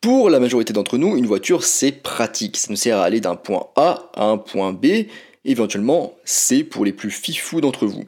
Pour la majorité d'entre nous, une voiture c'est pratique, ça nous sert à aller d'un point A à un point B, éventuellement C pour les plus fifous d'entre vous.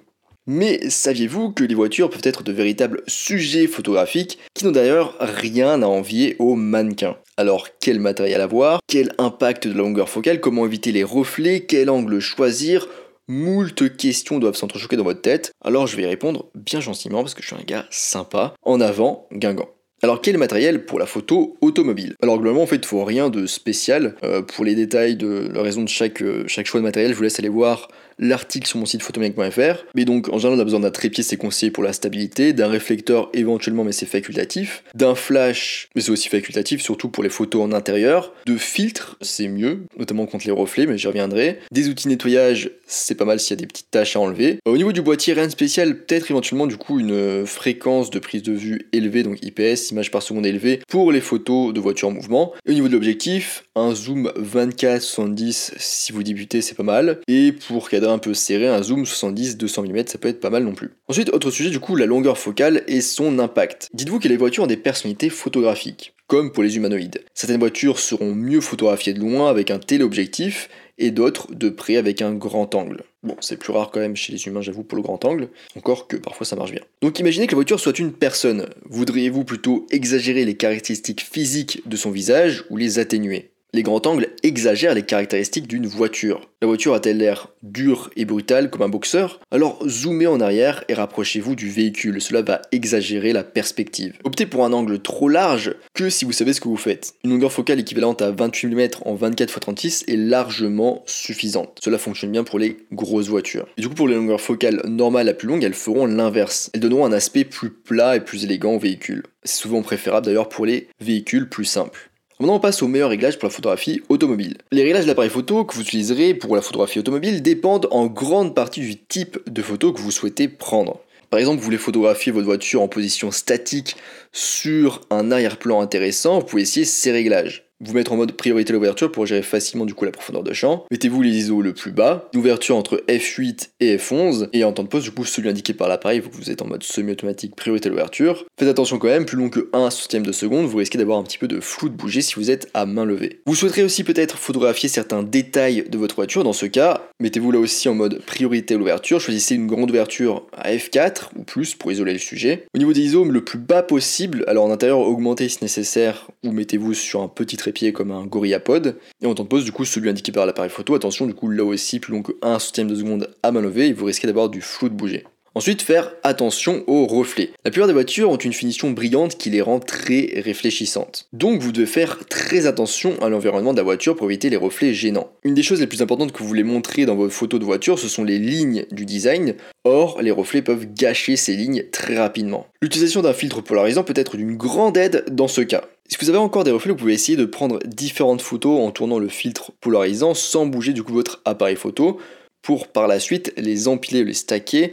Mais saviez-vous que les voitures peuvent être de véritables sujets photographiques qui n'ont d'ailleurs rien à envier aux mannequins? Alors quel matériel avoir Quel impact de la longueur focale? Comment éviter les reflets? Quel angle choisir? Moult questions doivent s'entrechoquer dans votre tête, alors je vais y répondre bien gentiment parce que je suis un gars sympa. En avant, Guingamp. Alors quel matériel pour la photo automobile? Alors globalement en fait il faut rien de spécial. Euh, pour les détails de la raison de chaque, euh, chaque choix de matériel, je vous laisse aller voir l'article sur mon site photomaniac.fr. Mais donc, en général, on a besoin d'un trépied, c'est conseillé pour la stabilité, d'un réflecteur éventuellement, mais c'est facultatif, d'un flash, mais c'est aussi facultatif, surtout pour les photos en intérieur, de filtres, c'est mieux, notamment contre les reflets, mais j'y reviendrai, des outils nettoyage, c'est pas mal s'il y a des petites tâches à enlever. Au niveau du boîtier, rien de spécial, peut-être éventuellement du coup une fréquence de prise de vue élevée, donc IPS, images par seconde élevée, pour les photos de voitures en mouvement. Au niveau de l'objectif, un zoom 24-70 si vous débutez, c'est pas mal. Et pour cadrer un peu serré, un zoom 70-200 mm, ça peut être pas mal non plus. Ensuite, autre sujet, du coup, la longueur focale et son impact. Dites-vous que les voitures ont des personnalités photographiques, comme pour les humanoïdes. Certaines voitures seront mieux photographiées de loin avec un téléobjectif, et d'autres de près avec un grand angle. Bon, c'est plus rare quand même chez les humains, j'avoue, pour le grand angle, encore que parfois ça marche bien. Donc imaginez que la voiture soit une personne. Voudriez-vous plutôt exagérer les caractéristiques physiques de son visage ou les atténuer? Les grands angles exagèrent les caractéristiques d'une voiture. La voiture a-t-elle l'air dure et brutale comme un boxeur? Alors zoomez en arrière et rapprochez-vous du véhicule, cela va exagérer la perspective. Optez pour un angle trop large que si vous savez ce que vous faites. Une longueur focale équivalente à 28 mm en 24 x 36 est largement suffisante. Cela fonctionne bien pour les grosses voitures. Et du coup pour les longueurs focales normales à plus longues, elles feront l'inverse. Elles donneront un aspect plus plat et plus élégant au véhicule. C'est souvent préférable d'ailleurs pour les véhicules plus simples. Maintenant, on passe aux meilleurs réglages pour la photographie automobile. Les réglages de l'appareil photo que vous utiliserez pour la photographie automobile dépendent en grande partie du type de photo que vous souhaitez prendre. Par exemple, vous voulez photographier votre voiture en position statique sur un arrière-plan intéressant, vous pouvez essayer ces réglages vous mettre en mode priorité l'ouverture pour gérer facilement du coup la profondeur de champ. Mettez-vous les ISO le plus bas, l'ouverture entre F8 et F11, et en temps de pause, du coup, celui indiqué par l'appareil, vous, vous êtes en mode semi-automatique priorité l'ouverture. Faites attention quand même, plus long que 1 centième de seconde, vous risquez d'avoir un petit peu de flou de bouger si vous êtes à main levée. Vous souhaiterez aussi peut-être photographier certains détails de votre voiture, dans ce cas, mettez-vous là aussi en mode priorité l'ouverture, choisissez une grande ouverture à F4 ou plus pour isoler le sujet. Au niveau des ISO, le plus bas possible, alors en intérieur, augmentez si nécessaire, ou mettez-vous sur un petit trépied comme un gorillapod. Et de pause, du coup, celui indiqué par l'appareil photo, attention, du coup, là aussi, plus long que 1 centième de seconde à levée, et vous risquez d'avoir du flou de bouger. Ensuite, faire attention aux reflets. La plupart des voitures ont une finition brillante qui les rend très réfléchissantes. Donc vous devez faire très attention à l'environnement de la voiture pour éviter les reflets gênants. Une des choses les plus importantes que vous voulez montrer dans vos photos de voiture, ce sont les lignes du design. Or, les reflets peuvent gâcher ces lignes très rapidement. L'utilisation d'un filtre polarisant peut être d'une grande aide dans ce cas. Si vous avez encore des reflets, vous pouvez essayer de prendre différentes photos en tournant le filtre polarisant sans bouger du coup votre appareil photo pour par la suite les empiler les stacker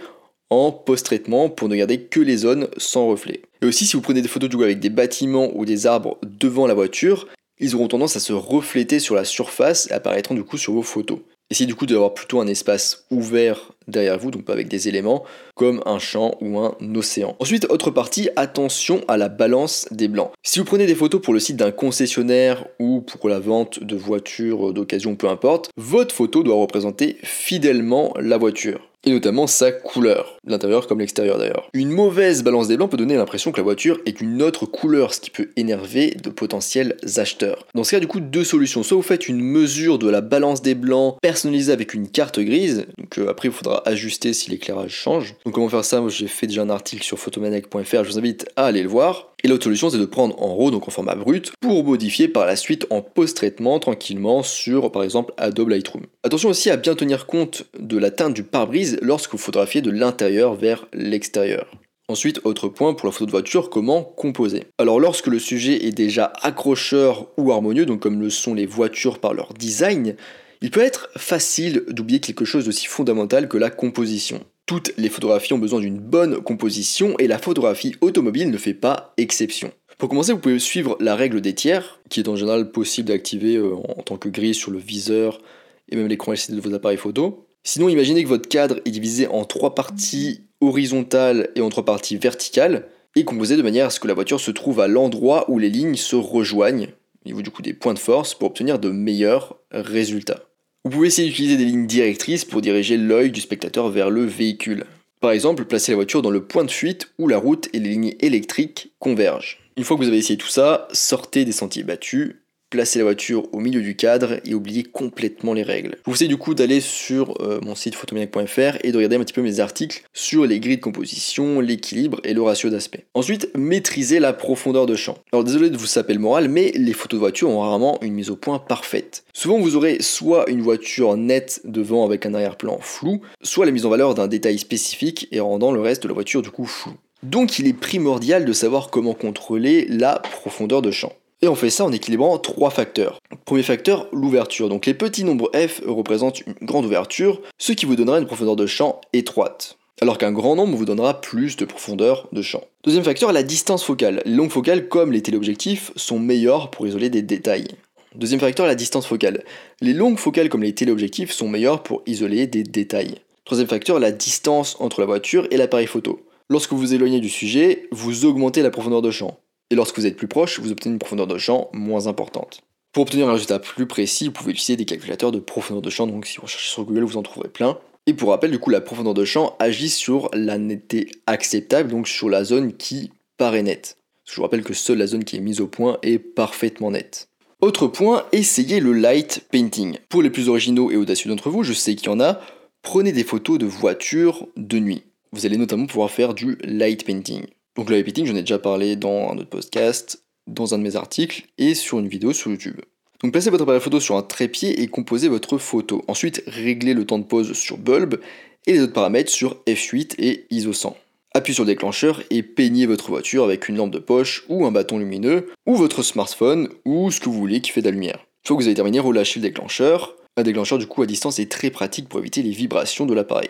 en post-traitement pour ne garder que les zones sans reflet. Et aussi si vous prenez des photos avec des bâtiments ou des arbres devant la voiture, ils auront tendance à se refléter sur la surface et apparaîtront du coup sur vos photos. Essayez du coup d'avoir plutôt un espace ouvert derrière vous, donc pas avec des éléments, comme un champ ou un océan. Ensuite, autre partie, attention à la balance des blancs. Si vous prenez des photos pour le site d'un concessionnaire ou pour la vente de voitures d'occasion, peu importe, votre photo doit représenter fidèlement la voiture et notamment sa couleur, l'intérieur comme l'extérieur d'ailleurs. Une mauvaise balance des blancs peut donner l'impression que la voiture est une autre couleur, ce qui peut énerver de potentiels acheteurs. Dans ce cas, du coup, deux solutions. Soit vous faites une mesure de la balance des blancs personnalisée avec une carte grise, donc euh, après il faudra ajuster si l'éclairage change. Donc comment faire ça? J'ai fait déjà un article sur photomanec.fr, je vous invite à aller le voir. Et l'autre solution, c'est de prendre en RAW, donc en format brut, pour modifier par la suite en post-traitement tranquillement sur, par exemple, Adobe Lightroom. Attention aussi à bien tenir compte de la teinte du pare-brise lorsque vous photographiez de l'intérieur vers l'extérieur. Ensuite, autre point pour la photo de voiture, comment composer. Alors lorsque le sujet est déjà accrocheur ou harmonieux, donc comme le sont les voitures par leur design, il peut être facile d'oublier quelque chose d'aussi fondamental que la composition. Toutes les photographies ont besoin d'une bonne composition et la photographie automobile ne fait pas exception. Pour commencer, vous pouvez suivre la règle des tiers, qui est en général possible d'activer euh, en tant que grille sur le viseur et même l'écran LCD de vos appareils photo. Sinon, imaginez que votre cadre est divisé en trois parties horizontales et en trois parties verticales. est composé de manière à ce que la voiture se trouve à l'endroit où les lignes se rejoignent, au niveau du coup des points de force, pour obtenir de meilleurs résultats. Vous pouvez essayer d'utiliser des lignes directrices pour diriger l'œil du spectateur vers le véhicule. Par exemple, placer la voiture dans le point de fuite où la route et les lignes électriques convergent. Une fois que vous avez essayé tout ça, sortez des sentiers battus placer la voiture au milieu du cadre et oublier complètement les règles. Vous conseille du coup d'aller sur euh, mon site photomaniac.fr et de regarder un petit peu mes articles sur les grilles de composition, l'équilibre et le ratio d'aspect. Ensuite, maîtriser la profondeur de champ. Alors désolé de vous saper le moral, mais les photos de voiture ont rarement une mise au point parfaite. Souvent vous aurez soit une voiture nette devant avec un arrière-plan flou, soit la mise en valeur d'un détail spécifique et rendant le reste de la voiture du coup flou. Donc il est primordial de savoir comment contrôler la profondeur de champ. Et on fait ça en équilibrant trois facteurs. Premier facteur, l'ouverture. Donc les petits nombres f représentent une grande ouverture, ce qui vous donnera une profondeur de champ étroite. Alors qu'un grand nombre vous donnera plus de profondeur de champ. Deuxième facteur, la distance focale. Les longues focales, comme les téléobjectifs, sont meilleures pour isoler des détails. Deuxième facteur, la distance focale. Les longues focales comme les téléobjectifs sont meilleures pour isoler des détails. Troisième facteur, la distance entre la voiture et l'appareil photo. Lorsque vous éloignez du sujet, vous augmentez la profondeur de champ et lorsque vous êtes plus proche, vous obtenez une profondeur de champ moins importante. Pour obtenir un résultat plus précis, vous pouvez utiliser des calculateurs de profondeur de champ, donc si vous recherchez sur Google, vous en trouverez plein. Et pour rappel, du coup, la profondeur de champ agit sur la netteté acceptable, donc sur la zone qui paraît nette. Je vous rappelle que seule la zone qui est mise au point est parfaitement nette. Autre point, essayez le light painting. Pour les plus originaux et audacieux d'entre vous, je sais qu'il y en a, prenez des photos de voitures de nuit. Vous allez notamment pouvoir faire du light painting. Donc le light j'en ai déjà parlé dans un autre podcast, dans un de mes articles et sur une vidéo sur YouTube. Donc placez votre appareil photo sur un trépied et composez votre photo. Ensuite, réglez le temps de pause sur bulb et les autres paramètres sur F8 et ISO 100. Appuyez sur le déclencheur et peignez votre voiture avec une lampe de poche ou un bâton lumineux ou votre smartphone ou ce que vous voulez qui fait de la lumière. Une fois que vous avez terminé, relâchez le déclencheur. Un déclencheur du coup à distance est très pratique pour éviter les vibrations de l'appareil.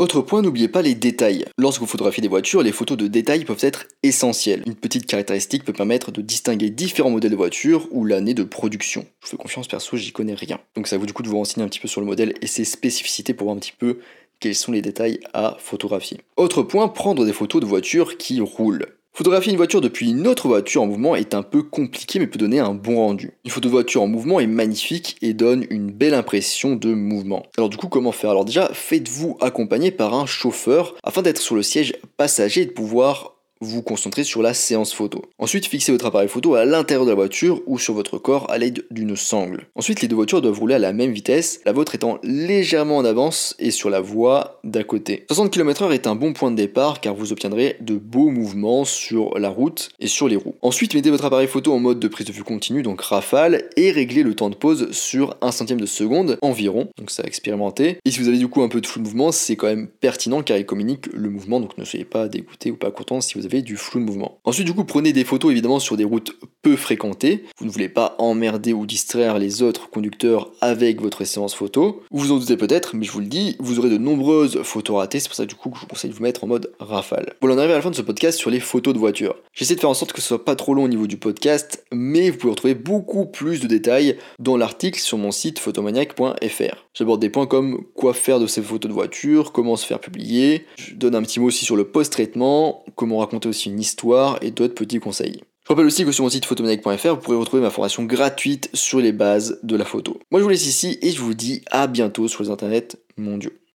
Autre point, n'oubliez pas les détails. Lorsque vous photographiez des voitures, les photos de détails peuvent être essentielles. Une petite caractéristique peut permettre de distinguer différents modèles de voitures ou l'année de production. Je vous fais confiance perso, j'y connais rien. Donc ça vous du coup de vous renseigner un petit peu sur le modèle et ses spécificités pour voir un petit peu quels sont les détails à photographier. Autre point, prendre des photos de voitures qui roulent. Photographier une voiture depuis une autre voiture en mouvement est un peu compliqué mais peut donner un bon rendu. Une photo de voiture en mouvement est magnifique et donne une belle impression de mouvement. Alors du coup comment faire? Alors déjà faites-vous accompagner par un chauffeur afin d'être sur le siège passager et de pouvoir vous concentrez sur la séance photo. Ensuite, fixez votre appareil photo à l'intérieur de la voiture ou sur votre corps à l'aide d'une sangle. Ensuite, les deux voitures doivent rouler à la même vitesse, la vôtre étant légèrement en avance et sur la voie d'à côté. 60 km/h est un bon point de départ car vous obtiendrez de beaux mouvements sur la route et sur les roues. Ensuite, mettez votre appareil photo en mode de prise de vue continue, donc rafale, et réglez le temps de pause sur 1 centième de seconde environ, donc ça a expérimenté. Et si vous avez du coup un peu de flou de mouvement, c'est quand même pertinent car il communique le mouvement, donc ne soyez pas dégoûté ou pas content si vous du flou de mouvement. Ensuite, du coup, prenez des photos évidemment sur des routes peu fréquentées. Vous ne voulez pas emmerder ou distraire les autres conducteurs avec votre séance photo. Vous vous en doutez peut-être, mais je vous le dis, vous aurez de nombreuses photos ratées. C'est pour ça du coup que je vous conseille de vous mettre en mode rafale. Voilà, on arrive à la fin de ce podcast sur les photos de voiture. J'essaie de faire en sorte que ce soit pas trop long au niveau du podcast, mais vous pouvez retrouver beaucoup plus de détails dans l'article sur mon site photomaniac.fr. J'aborde des points comme quoi faire de ces photos de voiture, comment se faire publier. Je donne un petit mot aussi sur le post-traitement, comment raconter aussi une histoire et d'autres petits conseils. Je rappelle aussi que sur mon site photomaniac.fr, vous pourrez retrouver ma formation gratuite sur les bases de la photo. Moi je vous laisse ici et je vous dis à bientôt sur les internets mondiaux.